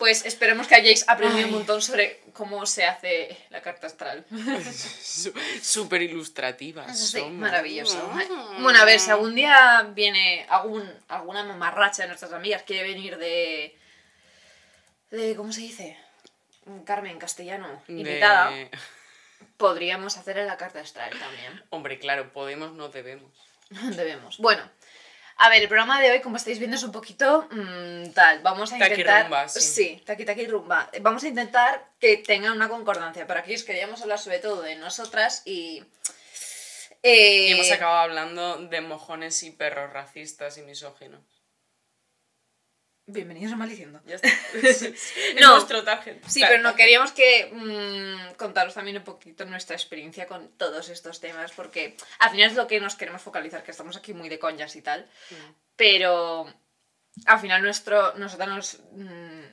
Pues esperemos que hayáis aprendido un montón sobre cómo se hace la carta astral. Súper ilustrativas. Sí, maravilloso. Mm. Bueno, a ver, si algún día viene algún, alguna mamarracha de nuestras amigas, quiere venir de. de ¿Cómo se dice? Carmen castellano, De- invitada, podríamos hacerle la carta astral también. Hombre, claro, podemos, no debemos. Debemos. Bueno, a ver, el programa de hoy, como estáis viendo, es un poquito mm, tal. Vamos a intentar. Taquirrumba, sí. Sí, taqui taqui rumba. Vamos a intentar que tengan una concordancia. Para aquellos que queríamos hablar sobre todo de nosotras y. eh, Y hemos acabado hablando de mojones y perros racistas y misóginos. Bienvenidos a Maliciendo. Ya está. Es No. nuestro target. Sí, pero no queríamos que mm, contaros también un poquito nuestra experiencia con todos estos temas, porque al final es lo que nos queremos focalizar, que estamos aquí muy de coñas y tal, pero al final nuestro, nosotros nos, mm,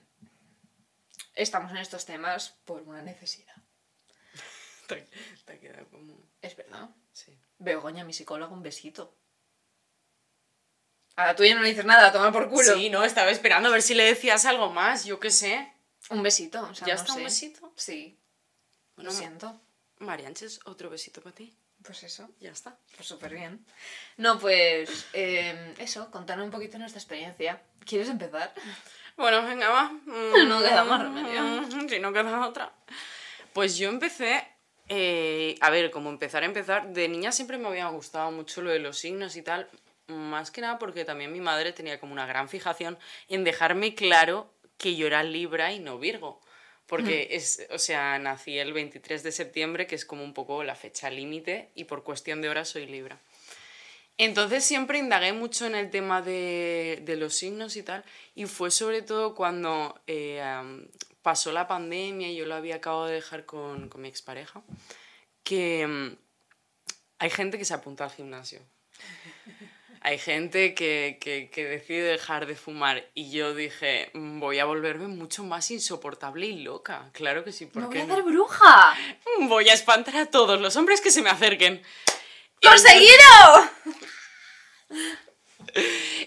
estamos en estos temas por una necesidad. Te, te ha quedado como... Es verdad. Sí. Begoña, mi psicóloga, un besito. A la tuya no le dices nada, toma por culo. Sí, no, estaba esperando a ver si le decías algo más, yo qué sé. Un besito, o sea, ¿Ya no está un besito? Sí, Bueno, lo siento. Marianches, otro besito para ti. Pues eso. Ya está. Pues súper bien. No, pues eh, eso, contarnos un poquito nuestra experiencia. ¿Quieres empezar? Bueno, venga, va. No queda más remedio. Si no queda otra. Pues yo empecé. eh, a ver, como empezar a empezar. De niña siempre me había gustado mucho lo de los signos y tal. Más que nada porque también mi madre tenía como una gran fijación en dejarme claro que yo era Libra y no Virgo. Porque es, o sea, nací el 23 de septiembre, que es como un poco la fecha límite, y por cuestión de horas soy Libra. Entonces siempre indagué mucho en el tema de, de los signos y tal, y fue sobre todo cuando eh, pasó la pandemia y yo lo había acabado de dejar con, con mi expareja, que mm, hay gente que se apunta al gimnasio. Hay gente que, que, que decide dejar de fumar y yo dije, "Mm, voy a volverme mucho más insoportable y loca. Claro que sí, ¿por ¡Me voy a hacer bruja! Voy a espantar a todos los hombres que se me acerquen. ¡Conseguido!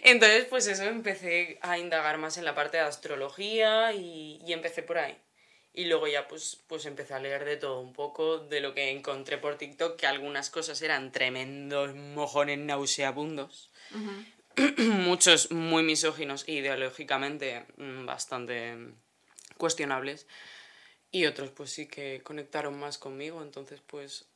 Entonces, pues eso, empecé a indagar más en la parte de astrología y, y empecé por ahí. Y luego ya pues, pues empecé a leer de todo un poco, de lo que encontré por TikTok, que algunas cosas eran tremendos mojones nauseabundos. Muchos muy misóginos e ideológicamente mm, bastante cuestionables. Y otros pues sí que conectaron más conmigo, entonces pues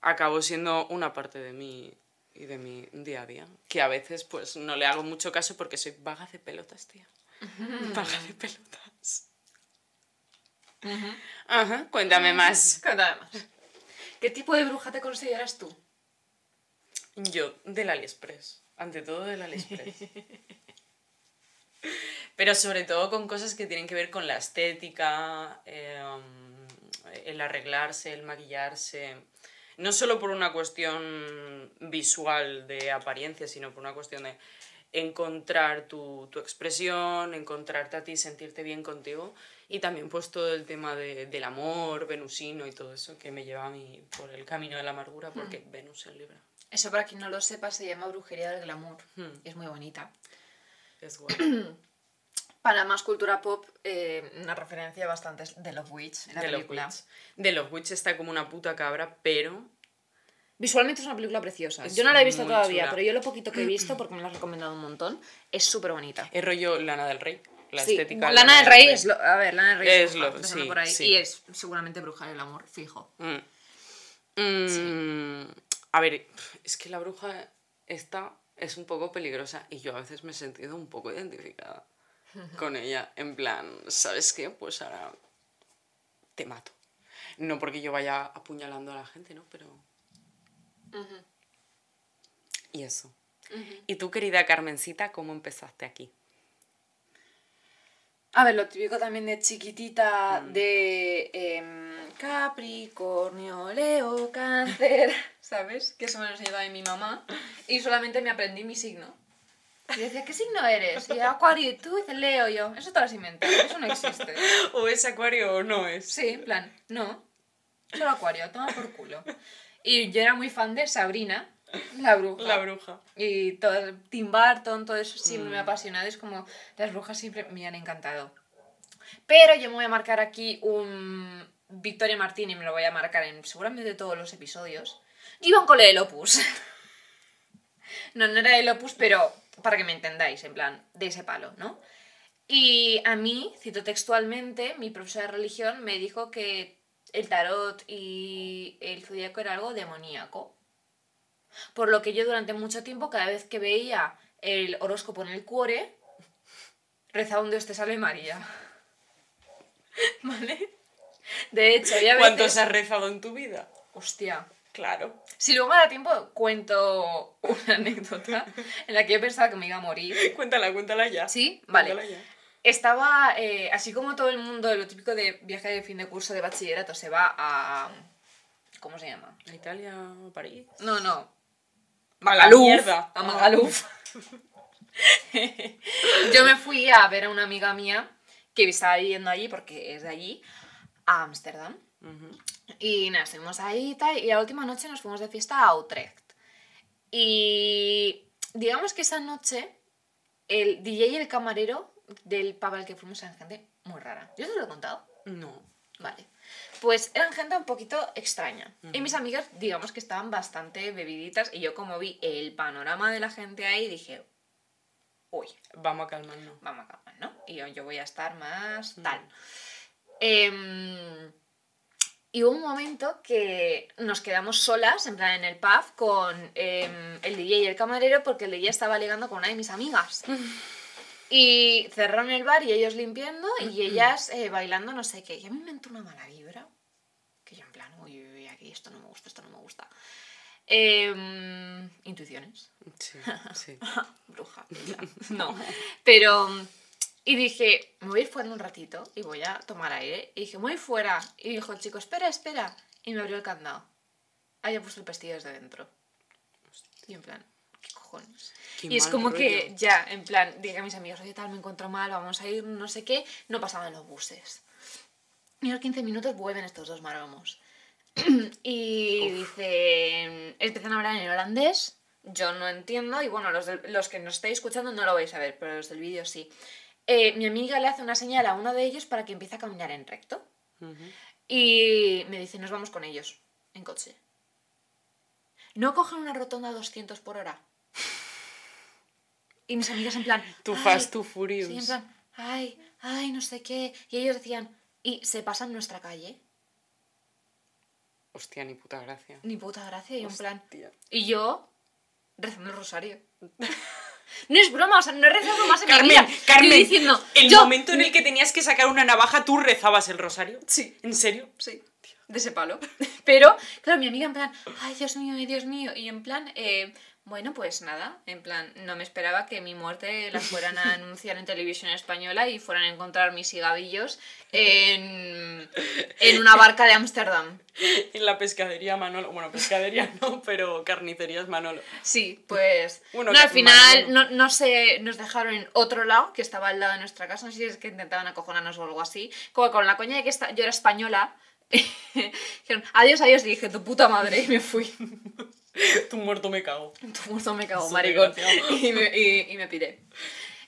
acabó siendo una parte de mí y de mi día a día. Que a veces pues no le hago mucho caso porque soy vaga de pelotas, tía. Vaga de pelotas. Ajá, cuéntame más. Cuéntame más. ¿Qué tipo de bruja te consideras tú? Yo, del AliExpress. Ante todo del AliExpress. Pero sobre todo con cosas que tienen que ver con la estética, eh, el arreglarse, el maquillarse. No solo por una cuestión visual de apariencia, sino por una cuestión de encontrar tu, tu expresión, encontrarte a ti, sentirte bien contigo. Y también pues todo el tema de- del amor, venusino y todo eso que me lleva a mí por el camino de la amargura, porque Venus es Libra. Eso para quien no lo sepa se llama brujería del glamour. Y es muy bonita. Es guay. Para más cultura pop, eh, una referencia bastante es de Love Witch, la de los película. Witch. De los Witch está como una puta cabra, pero Visualmente es una película preciosa. Es yo no la he visto todavía, chula. pero yo lo poquito que he visto, porque me lo has recomendado un montón, es súper bonita. es rollo Lana del Rey. La Sí, estética. Lana del Rey es lo, a ver, Lana del Rey Es lo- sí, por ahí, sí. y es seguramente bruja del amor, fijo. Mm. Mm, A ver, es que la bruja esta es un poco peligrosa y yo a veces me he sentido un poco identificada con ella. En plan, ¿sabes qué? Pues ahora te mato. No porque yo vaya apuñalando a la gente, ¿no? Pero... Y eso. ¿Y tú, querida Carmencita, cómo empezaste aquí? A ver, lo típico también de chiquitita, de em, Capricornio, Leo, Cáncer, ¿sabes? Que eso me lo enseñó también mi mamá. Y solamente me aprendí mi signo. Y decía, ¿qué signo eres? Y yo, Acuario, y tú dices Leo, yo. Eso te lo has inventado, eso no existe. ¿O es acuario o no es? Sí, en plan, no. Solo Acuario, toma por culo. Y yo era muy fan de Sabrina, la bruja. La bruja. Y todo, Tim Burton, todo eso siempre Mm. me ha apasionado. Es como las brujas siempre me han encantado. Pero yo me voy a marcar aquí un Victoria Martini, me lo voy a marcar en seguramente todos los episodios. Iba un cole del Opus. no, no era del Opus, pero para que me entendáis, en plan, de ese palo, ¿no? Y a mí, cito textualmente, mi profesora de religión me dijo que el tarot y el zodíaco era algo demoníaco. Por lo que yo durante mucho tiempo, cada vez que veía el horóscopo en el cuore, rezaba un Dios te salve María. ¿Vale? De hecho, ya ¿Cuántos has rezado en tu vida? Hostia. Claro. Si luego me da tiempo, cuento una anécdota en la que yo pensaba que me iba a morir. Cuéntala, cuéntala ya. ¿Sí? Vale. Cuéntala ya. Estaba, eh, así como todo el mundo, lo típico de viaje de fin de curso de bachillerato, se va a... ¿Cómo se llama? ¿A Italia o París? No, no. Magaluf. mierda. A Magaluf. Yo me fui a ver a una amiga mía que estaba viviendo allí, porque es de allí, a Ámsterdam. Y nada, estuvimos ahí y tal, y la última noche nos fuimos de fiesta a Utrecht. Y digamos que esa noche el DJ y el camarero del pub al que fuimos eran gente muy rara. ¿Yo te lo he contado? No. Vale. Pues eran gente un poquito extraña. Y mis amigas, digamos que estaban bastante bebiditas. Y yo, como vi el panorama de la gente ahí, dije, uy, Vamos a calmarnos. vamos a calmar, ¿no? Y yo, yo voy a estar más tal. Em, y hubo un momento que nos quedamos solas, en plan en el pub, con em, el DJ y el camarero, porque el DJ estaba ligando con una de mis amigas. Y cerraron el bar y ellos limpiando y ellas eh, bailando no sé qué. Y a mí me entró una mala vibra. Que yo en plan, uy, uy, uy, aquí esto no me gusta, esto no me gusta. Em, intuiciones. Sí, sí. Bruja. No. Pero. Y dije, me voy a ir fuera un ratito y voy a tomar aire. Y dije, me voy fuera. Y dijo el chico, espera, espera. Y me abrió el candado. Había puesto el pestillo desde dentro. Y en plan, ¿qué cojones? Qué y es como que rollo. ya, en plan, dije a mis amigos, oye, tal, me encuentro mal, vamos a ir, no sé qué. No pasaban los buses. Y a los 15 minutos vuelven estos dos maromos. y dicen, empiezan a hablar en holandés, yo no entiendo, y bueno, los, los que nos estáis escuchando no lo vais a ver, pero los del vídeo sí. Eh, mi amiga le hace una señal a uno de ellos para que empiece a caminar en recto. Y me dice, nos vamos con ellos, en coche. ¿No cogen una rotonda a 200 por hora? Y mis amigas en plan... Too "Ay". fast, too furious. Sí, en plan, ay, ay, no sé qué. Y ellos decían, y se pasan nuestra calle. Hostia, ni puta gracia. Ni puta gracia. Y en plan... Y yo, rezando el rosario. no es broma, o sea, no he rezado más en mi Carmen, vida. Carmen, Yo diciendo, el yo- momento en el que tenías que sacar una navaja, ¿tú rezabas el rosario? Sí. ¿En serio? Sí, de ese palo. Pero, claro, mi amiga en plan, ay, Dios mío, ay, Dios mío. Y en plan, eh, bueno, pues nada, en plan, no me esperaba que mi muerte la fueran a anunciar en televisión española y fueran a encontrar mis higadillos en, en una barca de Ámsterdam. En la pescadería Manolo. Bueno, pescadería no, pero carnicerías Manolo. Sí, pues. Bueno, no, al final no, no sé, nos dejaron en otro lado, que estaba al lado de nuestra casa. No sé si es que intentaban acojonarnos o algo así. Como con la coña de que esta- yo era española. Dijeron, adiós, adiós. Y dije, tu puta madre. Y me fui. Tu muerto me cago. Tu muerto me cago, maricón. Y me, y, y me piré.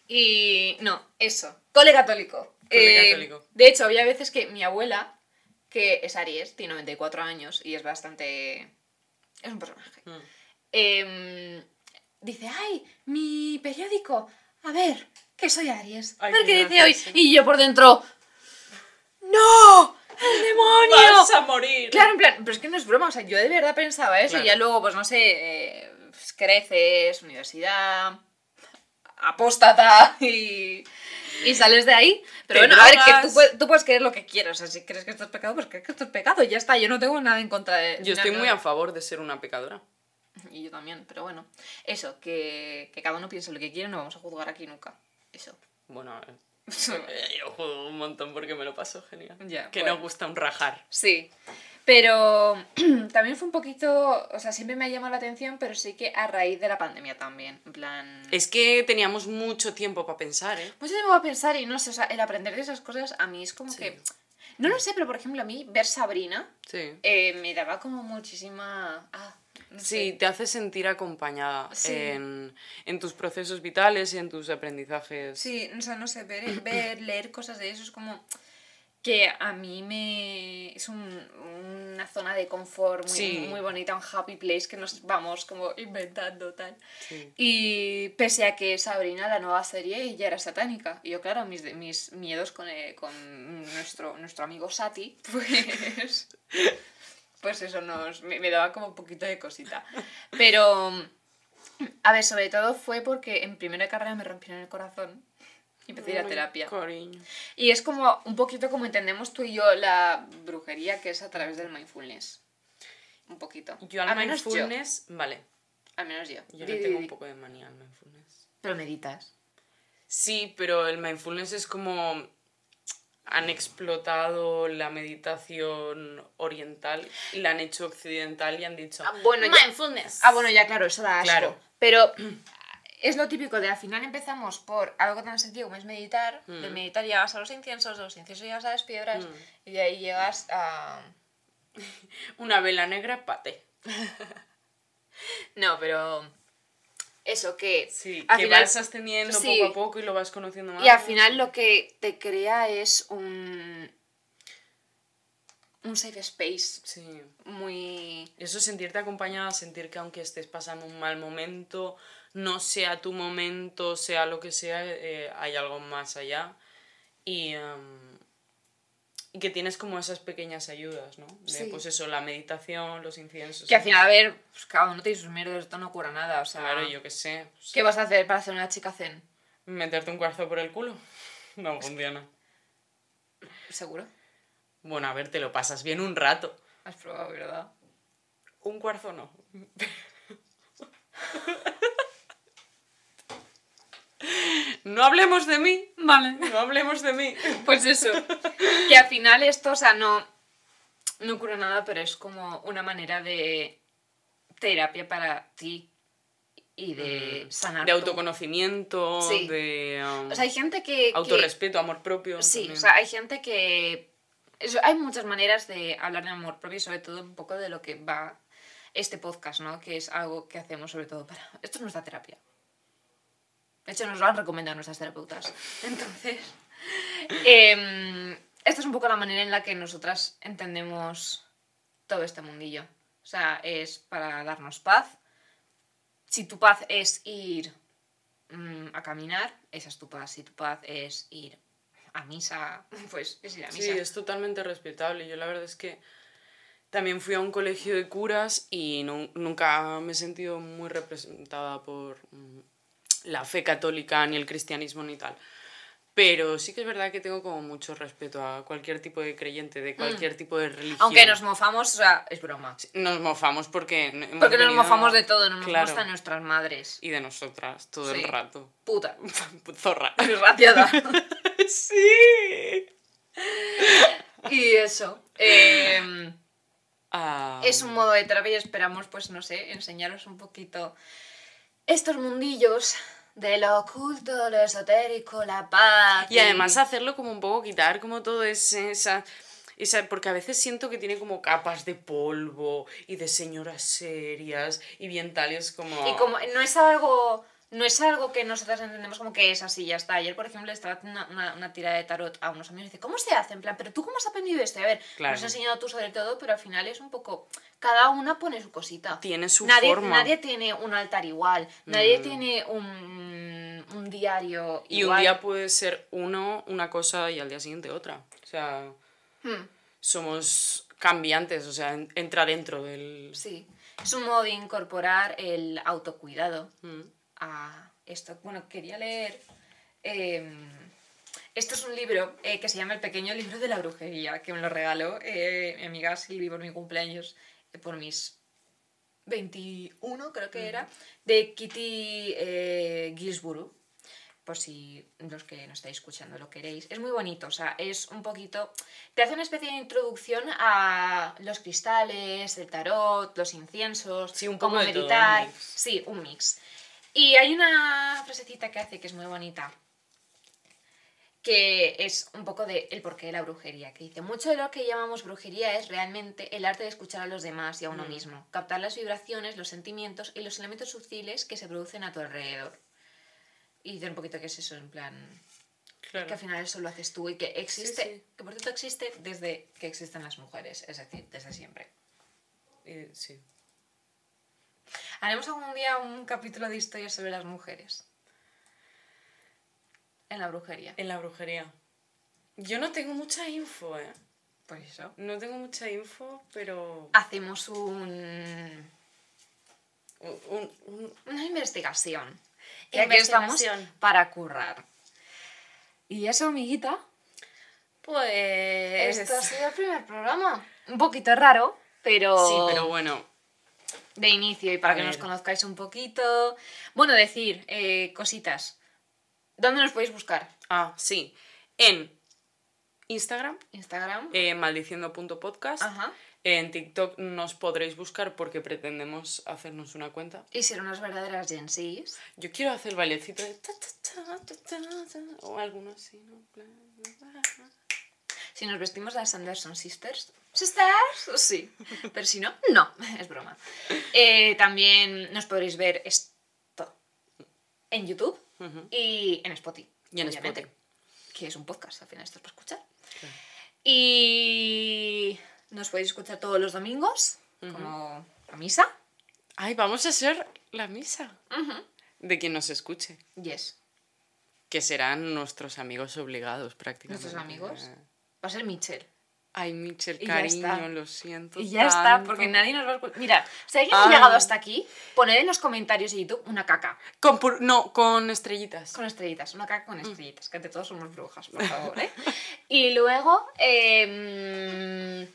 Y no, eso. Cole católico. Cole Eh, católico. de hecho, había veces que mi abuela, que es Aries, tiene 94 años y es bastante. Es un personaje. Mm. Em, dice, ay, mi periódico. A ver, que soy Aries. A ver qué dice hoy. Y yo por dentro. ¡No! ¡El demonio! ¡Vas a morir! Claro, en plan, pero es que no es broma, o sea, yo de verdad pensaba eso Claro. y ya luego, pues no sé, eh, creces, universidad, apóstata y, y sales de ahí. Pero bueno, a ver, que tú, puedes- tú puedes creer lo que quieras, o sea, si crees que esto es pecado, pues crees que esto es pecado, y ya está, yo no tengo nada en contra de... Yo estoy muy a favor de ser una pecadora. Y yo también, pero bueno, eso, que, que cada uno piense lo que quiere, no vamos a juzgar aquí nunca. Eso. Bueno, a ver. Yo juego un montón porque me lo paso genial. Que bueno. nos gusta un rajar. Sí, pero también fue un poquito, o sea, siempre me ha llamado la atención, pero sí que a raíz de la pandemia también, en plan... Es que teníamos mucho tiempo para pensar, ¿eh? Mucho tiempo a pensar y no sé, o sea, el aprender de esas cosas a mí es como Sí. que... No lo sé, pero por ejemplo a mí ver Sabrina Sí. eh, me daba como muchísima... Ah, Sí, sé. te hace sentir acompañada Sí. en, en tus procesos vitales y en tus aprendizajes. Sí, o sea, no sé, ver, ver, leer cosas de eso es como que a mí me... es un- una zona de confort muy, Sí. muy bonita, un happy place que nos vamos como inventando tal. Sí. Y pese a que Sabrina, la nueva serie, ya era satánica. Y yo, claro, mis, mis miedos con, eh, con nuestro, nuestro amigo Sati, pues... Pues eso, nos, me, me daba como un poquito de cosita. Pero, a ver, sobre todo fue porque en primera carrera me rompieron el corazón y empecé a ir a terapia. Cariño. Y es como un poquito como entendemos tú y yo la brujería, que es a través del mindfulness. Un poquito. Yo al Al menos yo. mindfulness, vale. Al menos yo. Yo le di, tengo un poco de manía al mindfulness. Pero meditas. Sí, pero el mindfulness es como han explotado la meditación oriental y la han hecho occidental y han dicho Ah, bueno, ya- mindfulness. Ah, bueno, ya claro, eso da asco. Claro. Pero es lo típico de al final empezamos por algo tan sencillo como es meditar. De Mm. meditar llegas a los inciensos, de los inciensos llegas a las piedras Mm. y de ahí llegas a... Una vela negra, pate. No, pero... Eso, que Sí, al que final... vas ascendiendo sí. poco a poco y lo vas conociendo más. Y al final lo que te crea es un... un safe space Sí. muy... Eso, sentirte acompañada, sentir que aunque estés pasando un mal momento, no sea tu momento, sea lo que sea, eh, hay algo más allá. Y, em, y que tienes como esas pequeñas ayudas, ¿no? De, Sí. Pues eso, la meditación, los inciensos. Que al final, a ver, pues cada uno tiene sus mierdas, esto no cura nada, o sea... Claro, yo qué sé. pues, ¿Qué vas a hacer para hacer una chica zen? ¿Meterte un cuarzo por el culo? No funciona. ¿Seguro? Bueno, a ver, te lo pasas bien un rato. Has probado, ¿verdad? Un cuarzo no. No hablemos de mí. Vale. No hablemos de mí. Pues eso. que al final esto, o sea, no, no cura nada, pero es como una manera de terapia para ti y de sanar. Mm. De tu- autoconocimiento, Sí. de um, O sea, hay gente que... que- autorrespeto, amor propio. Sí, también. o sea, hay gente que... eso- hay muchas maneras de hablar de amor propio y sobre todo un poco de lo que va este podcast, ¿no? Que es algo que hacemos sobre todo para... Esto es nuestra terapia. De hecho, nos lo han recomendado nuestras terapeutas. Entonces, em, esta es un poco la manera en la que nosotras entendemos todo este mundillo. O sea, es para darnos paz. Si tu paz es ir mm, a caminar, esa es tu paz. Si tu paz es ir a misa, pues es ir a misa. Sí, es totalmente respetable. Yo la verdad es que también fui a un colegio de curas y nu- nunca me he sentido muy representada por mm, la fe católica, ni el cristianismo, ni tal. Pero sí que es verdad que tengo como mucho respeto a cualquier tipo de creyente, de cualquier tipo de religión. Mm. Aunque nos mofamos, o sea, es broma. Nos mofamos porque... Porque nos mofamos de todo, nos mofamos Claro. hasta de nuestras madres. Y de nosotras, todo Sí. el rato. Puta. Zorra. Desgraciada. sí. y eso. em, Ah, es un modo de terapia y esperamos, pues no sé, enseñaros un poquito estos mundillos de lo oculto, lo esotérico, la paz. Y además hacerlo como un poco quitar como todo ese, esa, esa... Porque a veces siento que tiene como capas de polvo y de señoras serias y bien tal, y es como... Y como no es algo. No es algo que nosotras entendemos como que es así, ya está. Ayer, por ejemplo, estaba haciendo una, una, una tira de tarot a unos amigos y dice, ¿cómo se hace? En plan, ¿pero tú cómo has aprendido esto? Y a ver, Claro. nos has enseñado tú sobre todo, pero al final es un poco... Cada una pone su cosita. Tiene su nadie, forma. Nadie tiene un altar igual, nadie Mm. tiene un, un diario Y igual. un día puede ser uno, una cosa, y al día siguiente otra. O sea, Hmm, somos cambiantes, o sea, en- entra dentro del... sí, es un modo de incorporar el autocuidado Mm. A esto. Bueno, quería leer. eh, esto es un libro eh, que se llama El pequeño libro de la brujería, que me lo regaló eh, mi amiga Silvi por mi cumpleaños, eh, por mis 21, creo que era, de Kitty eh, Gilsborough. Por si los que no estáis escuchando lo queréis. Es muy bonito, o sea, es un poquito. Te hace una especie de introducción a los cristales, el tarot, los inciensos, Sí, un cómo un meditar. mix. Sí, un mix. Y hay una frasecita que hace que es muy bonita, que es un poco de el porqué de la brujería, que dice, mucho de lo que llamamos brujería es realmente el arte de escuchar a los demás y a uno Mm. mismo, captar las vibraciones, los sentimientos y los elementos sutiles que se producen a tu alrededor. Y dice un poquito que es eso, en plan, Claro. que al final eso lo haces tú y que existe, sí. que por cierto existe desde que existen las mujeres, es decir, desde siempre. Eh, sí. Haremos algún día un capítulo de historias sobre las mujeres. En la brujería. En la brujería. Yo no tengo mucha info, ¿eh? Por eso. No tengo mucha info, pero... Hacemos un, un- un- un- una investigación. Y aquí estamos Investigación. para currar. Y eso, amiguita. Pues... Esto ha sido el primer programa. Un poquito raro, pero. Sí, pero bueno. De inicio y para A que ver. nos conozcáis un poquito. Bueno, decir eh, cositas. ¿Dónde nos podéis buscar? Ah, sí. En Instagram, Instagram. eh, maldiciendo.podcast. Ajá. En TikTok nos podréis buscar porque pretendemos hacernos una cuenta. Y ser unas verdaderas Gen Zs. Yo quiero hacer bailecito de... ta, ta, ta, o alguno así, ¿no? Si nos vestimos las Anderson Sisters. ¿Sisters? Sí. Pero si no, no. Es broma. Eh, también nos podréis ver esto en YouTube y en Spotify. Y en obviamente, Spotify. Que es un podcast, al final esto es para escuchar. Claro. Y Nos podéis escuchar todos los domingos, como a misa. Ay, vamos a ser la misa de quien nos escuche. Yes. Que serán nuestros amigos obligados prácticamente. Nuestros amigos. Va a ser Michelle. Ay, ya cariño, lo siento. Y ya está, porque nadie nos va a escuchar. Mira, si alguien ha llegado hasta aquí, poned en los comentarios de YouTube una caca. Con pur- No, con estrellitas. Con estrellitas, una caca Mm. con estrellitas, que ante todos somos brujas, por favor, ¿eh? y luego, em,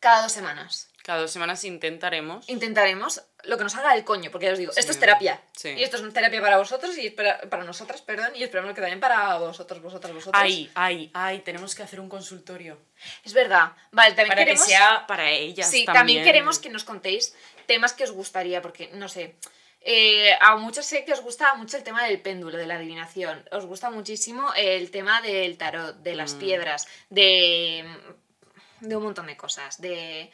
cada dos semanas, Cada dos semanas intentaremos. intentaremos lo que nos haga el coño, porque ya os digo, esto es terapia. Sí. Y esto es terapia para vosotros y para, para nosotras, perdón, y esperamos que también para vosotros, vosotras, vosotros. Ay, ay, ay, tenemos que hacer un consultorio. Es verdad. Vale, también Para queremos... que sea para ellas Sí, también. también queremos que nos contéis temas que os gustaría, porque, no sé, eh, a muchos sé que os gusta mucho el tema del péndulo, de la adivinación. Os gusta muchísimo el tema del tarot, de Mm. las piedras, de, de un montón de cosas, de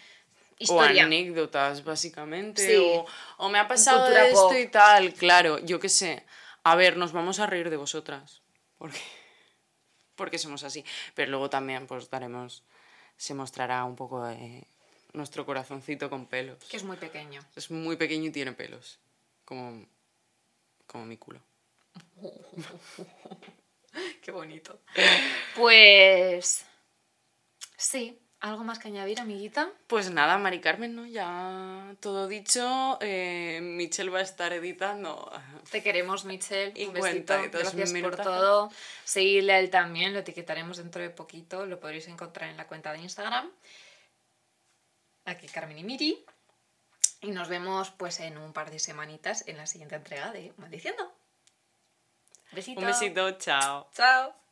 O anécdotas, básicamente. Sí. O, o me ha pasado Cultura esto pop. y tal. Claro, yo qué sé. A ver, nos vamos a reír de vosotras. Porque, porque somos así. Pero luego también, pues daremos. Se mostrará un poco de nuestro corazoncito con pelos. Que es muy pequeño. Es muy pequeño y tiene pelos. Como. Como mi culo. Qué bonito. Pues... Sí, ¿algo más que añadir, amiguita? Pues nada, Mari Carmen, ¿no? Ya todo dicho. eh, Michelle va a estar editando. Te queremos, Michelle. Un besito. 52 Gracias por todo. Seguirle a él también, lo etiquetaremos dentro de poquito. Lo podréis encontrar en la cuenta de Instagram. Aquí Carmen y Miri. Y nos vemos pues en un par de semanitas en la siguiente entrega de Maldiciendo. Besito. Un besito, chao. Chao.